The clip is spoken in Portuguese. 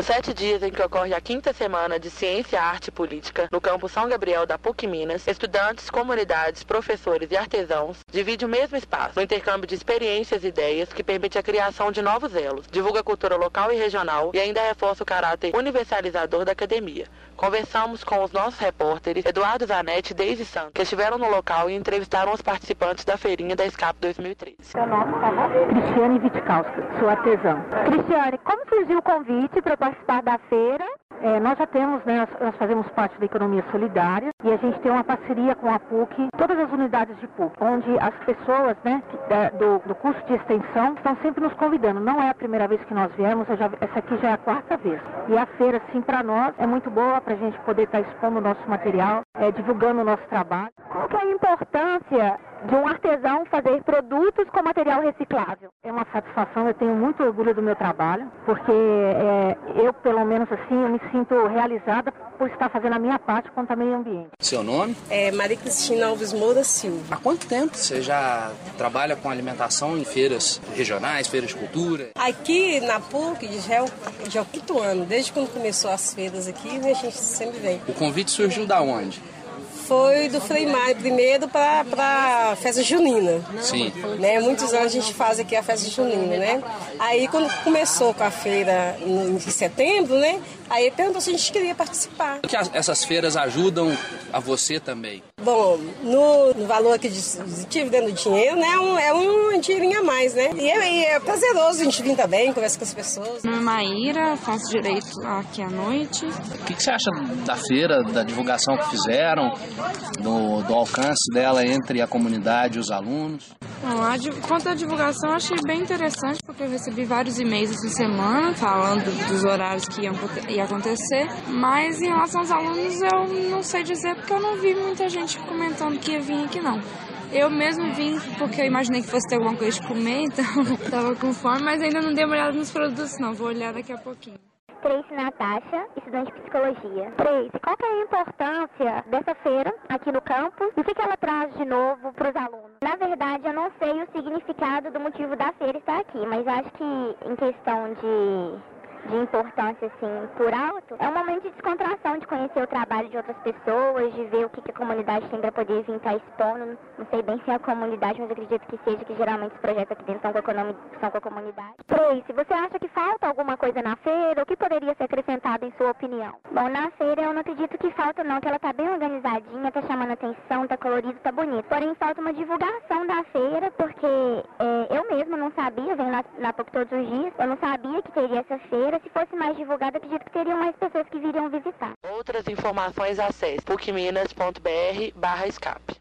Nos sete dias em que ocorre a quinta semana de Ciência, Arte e Política, no campo São Gabriel da PUC Minas, estudantes, comunidades, professores e artesãos dividem o mesmo espaço no intercâmbio de experiências e ideias que permite a criação de novos elos, divulga a cultura local e regional e ainda reforça o caráter universalizador da academia. Conversamos com os nossos repórteres Eduardo Zanetti e Deise Santos, que estiveram no local e entrevistaram os participantes da feirinha da SCAP 2013. Meu nome é Cristiane Vitkowska, sou artesã. Cristiane, como surgiu o convite para participar da feira? É, nós já temos, né, nós fazemos parte da economia solidária e a gente tem uma parceria com a PUC, todas as unidades de PUC, onde as pessoas né, do, do curso de extensão estão sempre nos convidando. Não é a primeira vez que nós viemos, já, essa aqui já é a quarta vez. E a feira, sim, para nós é muito boa para a gente poder estar tá expondo o nosso material, é, divulgando o nosso trabalho. Qual que é a importância de um artesão fazer produtos com material reciclável. É uma satisfação, eu tenho muito orgulho do meu trabalho, porque é, eu, pelo menos assim, eu me sinto realizada por estar fazendo a minha parte contra o meio ambiente. Seu nome? É Maria Cristina Alves Moura Silva. Há quanto tempo você já trabalha com alimentação em feiras regionais, feiras de cultura? Aqui na PUC já é o, já é o quinto ano, desde quando começou as feiras aqui, a gente sempre vem. O convite surgiu da onde? Foi do Frei Mário primeiro para a festa junina. Sim. Né? Muitos anos a gente faz aqui a festa junina, né? Aí quando começou com a feira em setembro, né? Aí perguntou se a gente queria participar. Que essas feiras ajudam a você também? Bom, no, no valor aqui de, dividendo dinheiro, né? Um, é um dinheirinho a mais, né? E é, e é prazeroso a gente vir também, conversar com as pessoas. Meu nome é Maíra, faço direito aqui à noite. O que, que você acha da feira, da divulgação que fizeram, do, do alcance dela entre a comunidade e os alunos? Bom, a, quanto à divulgação, achei bem interessante, porque eu recebi vários e-mails essa semana falando dos horários que iam, ia acontecer. Mas em relação aos alunos, eu não sei dizer, porque eu não vi muita gente comentando que ia vir aqui, não. Eu mesmo vim porque eu imaginei que fosse ter alguma coisa de comer, então tava com fome, mas ainda não dei uma olhada nos produtos, não. Vou olhar daqui a pouquinho. Tracy Natasha, estudante de psicologia. Tracy, qual é a importância dessa feira aqui no campus e o que, que ela traz de novo para os alunos? Na verdade, eu não sei o significado do motivo da feira estar aqui, mas acho que em questão de de importância assim por alto, é um momento de descontração, de conhecer o trabalho de outras pessoas, de ver o que, que a comunidade tem para poder vir estar expondo. Não sei bem se é a comunidade, mas acredito que seja, que geralmente os projetos aqui dentro são com a, são com a comunidade. Tracy, você acha que falta alguma coisa na feira? O que poderia ser acrescentado em sua opinião? Bom, na feira eu não acredito que falta não, que ela tá bem organizadinha, tá chamando atenção, tá colorido, tá bonito. Porém, falta uma divulgação da feira, porque é, eu mesma não sabia, venho na, na PUC todos os dias, eu não sabia que teria essa feira feira, se fosse mais divulgada, acredito que teriam mais pessoas que viriam visitar. Outras informações acesse pucminas.br barra escape.